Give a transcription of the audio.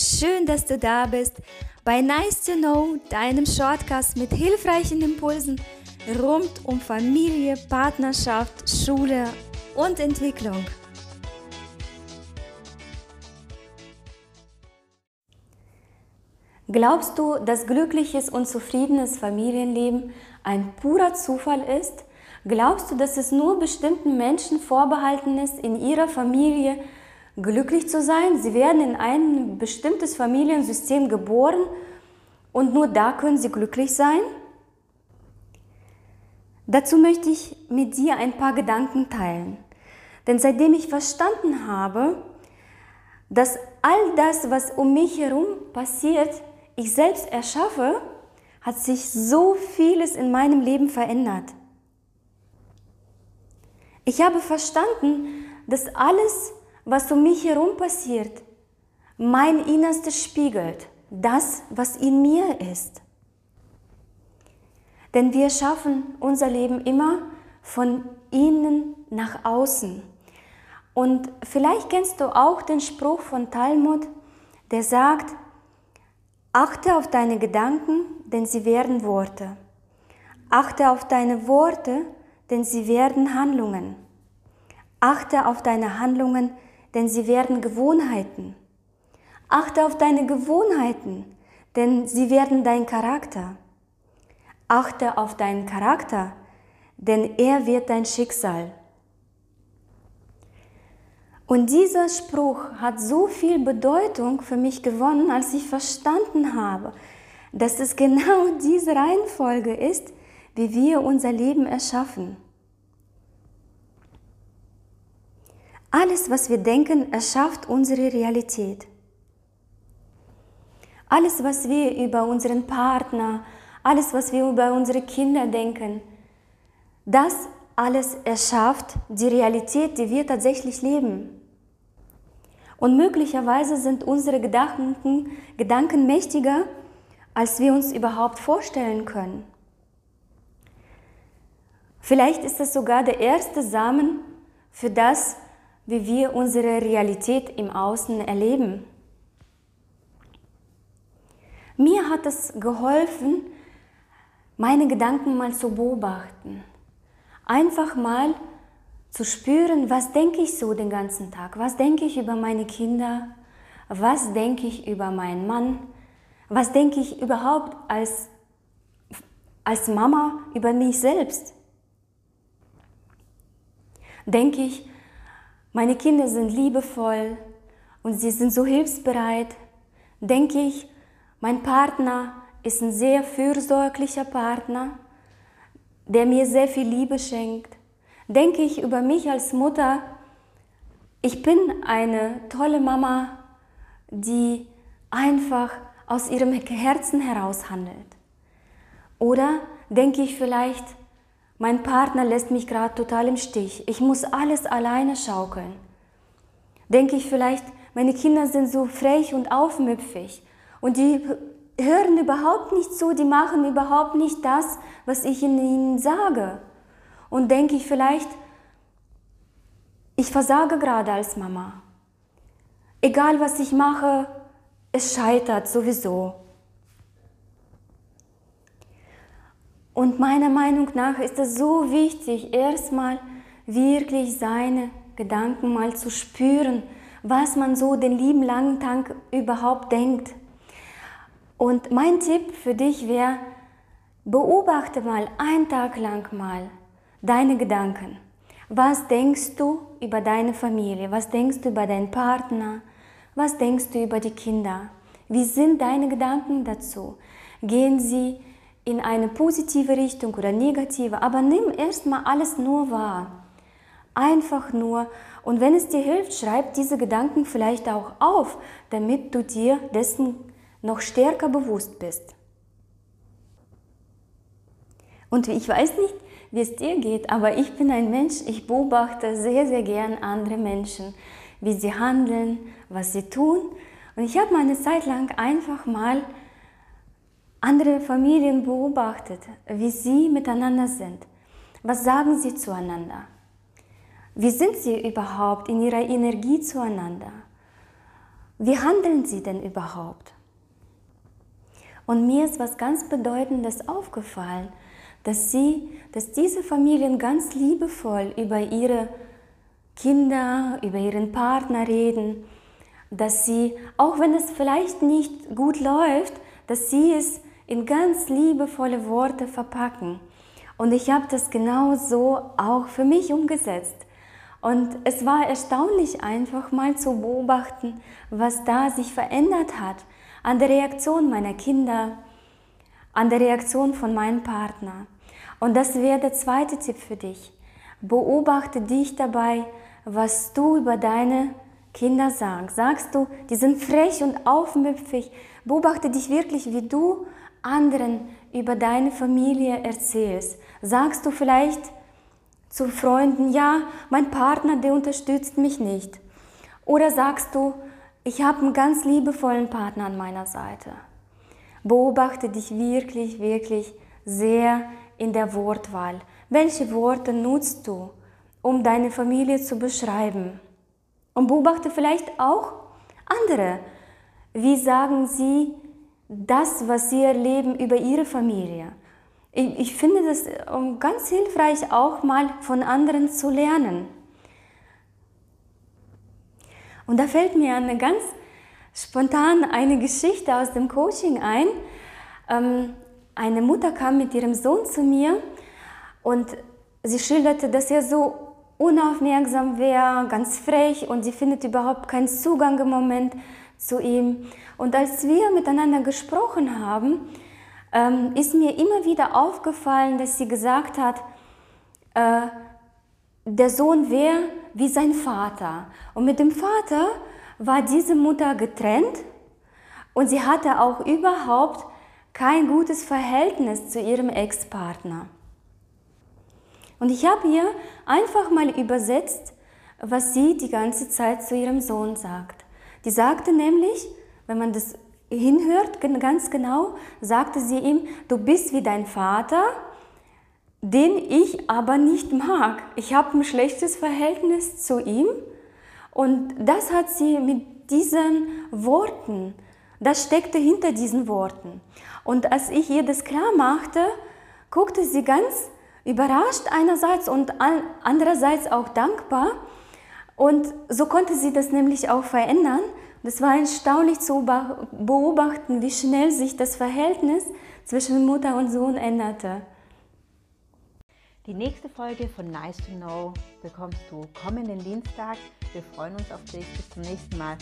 Schön, dass du da bist bei Nice to Know, deinem Shortcast mit hilfreichen Impulsen rund um Familie, Partnerschaft, Schule und Entwicklung. Glaubst du, dass glückliches und zufriedenes Familienleben ein purer Zufall ist? Glaubst du, dass es nur bestimmten Menschen vorbehalten ist, in ihrer Familie glücklich zu sein. Sie werden in ein bestimmtes Familiensystem geboren und nur da können sie glücklich sein. Dazu möchte ich mit dir ein paar Gedanken teilen. Denn seitdem ich verstanden habe, dass all das, was um mich herum passiert, ich selbst erschaffe, hat sich so vieles in meinem Leben verändert. Ich habe verstanden, dass alles, was um mich herum passiert, mein Innerstes spiegelt, das, was in mir ist. Denn wir schaffen unser Leben immer von innen nach außen. Und vielleicht kennst du auch den Spruch von Talmud, der sagt, achte auf deine Gedanken, denn sie werden Worte. Achte auf deine Worte, denn sie werden Handlungen. Achte auf deine Handlungen, denn sie werden Gewohnheiten. Achte auf deine Gewohnheiten, denn sie werden dein Charakter. Achte auf deinen Charakter, denn er wird dein Schicksal. Und dieser Spruch hat so viel Bedeutung für mich gewonnen, als ich verstanden habe, dass es genau diese Reihenfolge ist, wie wir unser Leben erschaffen. Alles, was wir denken, erschafft unsere Realität. Alles, was wir über unseren Partner, alles, was wir über unsere Kinder denken, das alles erschafft die Realität, die wir tatsächlich leben. Und möglicherweise sind unsere Gedanken, Gedanken mächtiger, als wir uns überhaupt vorstellen können. Vielleicht ist es sogar der erste Samen für das, wie wir unsere Realität im Außen erleben. Mir hat es geholfen, meine Gedanken mal zu beobachten. Einfach mal zu spüren, was denke ich so den ganzen Tag? Was denke ich über meine Kinder? Was denke ich über meinen Mann? Was denke ich überhaupt als, als Mama über mich selbst? Denke ich, meine Kinder sind liebevoll und sie sind so hilfsbereit. Denke ich, mein Partner ist ein sehr fürsorglicher Partner, der mir sehr viel Liebe schenkt. Denke ich über mich als Mutter, ich bin eine tolle Mama, die einfach aus ihrem Herzen heraus handelt. Oder denke ich vielleicht, mein Partner lässt mich gerade total im Stich. Ich muss alles alleine schaukeln. Denke ich vielleicht, meine Kinder sind so frech und aufmüpfig und die hören überhaupt nicht zu, die machen überhaupt nicht das, was ich ihnen sage. Und denke ich vielleicht, ich versage gerade als Mama. Egal was ich mache, es scheitert sowieso. Und meiner Meinung nach ist es so wichtig, erstmal wirklich seine Gedanken mal zu spüren, was man so den lieben langen Tag überhaupt denkt. Und mein Tipp für dich wäre, beobachte mal einen Tag lang mal deine Gedanken. Was denkst du über deine Familie? Was denkst du über deinen Partner? Was denkst du über die Kinder? Wie sind deine Gedanken dazu? Gehen sie in eine positive Richtung oder negative, aber nimm erstmal alles nur wahr. Einfach nur. Und wenn es dir hilft, schreib diese Gedanken vielleicht auch auf, damit du dir dessen noch stärker bewusst bist. Und ich weiß nicht, wie es dir geht, aber ich bin ein Mensch, ich beobachte sehr, sehr gern andere Menschen, wie sie handeln, was sie tun. Und ich habe meine Zeit lang einfach mal andere Familien beobachtet, wie sie miteinander sind. Was sagen sie zueinander? Wie sind sie überhaupt in ihrer Energie zueinander? wie handeln sie denn überhaupt? Und mir ist was ganz Bedeutendes aufgefallen, dass sie, dass diese Familien ganz liebevoll über ihre Kinder, über ihren Partner reden, dass sie, auch wenn es vielleicht nicht gut läuft, dass sie es in ganz liebevolle Worte verpacken. Und ich habe das genau so auch für mich umgesetzt. Und es war erstaunlich einfach mal zu beobachten, was da sich verändert hat an der Reaktion meiner Kinder, an der Reaktion von meinem Partner. Und das wäre der zweite Tipp für dich. Beobachte dich dabei, was du über deine Kinder sagst. Sagst du, die sind frech und aufmüpfig. Beobachte dich wirklich, wie du anderen über deine Familie erzählst. Sagst du vielleicht zu Freunden, ja, mein Partner, der unterstützt mich nicht. Oder sagst du, ich habe einen ganz liebevollen Partner an meiner Seite. Beobachte dich wirklich, wirklich sehr in der Wortwahl. Welche Worte nutzt du, um deine Familie zu beschreiben? Und beobachte vielleicht auch andere. Wie sagen sie das, was sie erleben über ihre Familie? Ich, ich finde das ganz hilfreich, auch mal von anderen zu lernen. Und da fällt mir eine ganz spontan eine Geschichte aus dem Coaching ein. Ähm, eine Mutter kam mit ihrem Sohn zu mir und sie schilderte, dass er so unaufmerksam wäre, ganz frech und sie findet überhaupt keinen Zugang im Moment zu ihm. Und als wir miteinander gesprochen haben, ähm, ist mir immer wieder aufgefallen, dass sie gesagt hat, äh, der Sohn wäre wie sein Vater. Und mit dem Vater war diese Mutter getrennt und sie hatte auch überhaupt kein gutes Verhältnis zu ihrem Ex-Partner. Und ich habe ihr einfach mal übersetzt, was sie die ganze Zeit zu ihrem Sohn sagt. Die sagte nämlich, wenn man das hinhört, ganz genau, sagte sie ihm, du bist wie dein Vater, den ich aber nicht mag. Ich habe ein schlechtes Verhältnis zu ihm und das hat sie mit diesen Worten, das steckte hinter diesen Worten. Und als ich ihr das klar machte, guckte sie ganz überrascht einerseits und andererseits auch dankbar. Und so konnte sie das nämlich auch verändern. Das war erstaunlich zu beobachten, wie schnell sich das Verhältnis zwischen Mutter und Sohn änderte. Die nächste Folge von Nice to Know bekommst du kommenden Dienstag. Wir freuen uns auf dich. Bis zum nächsten Mal.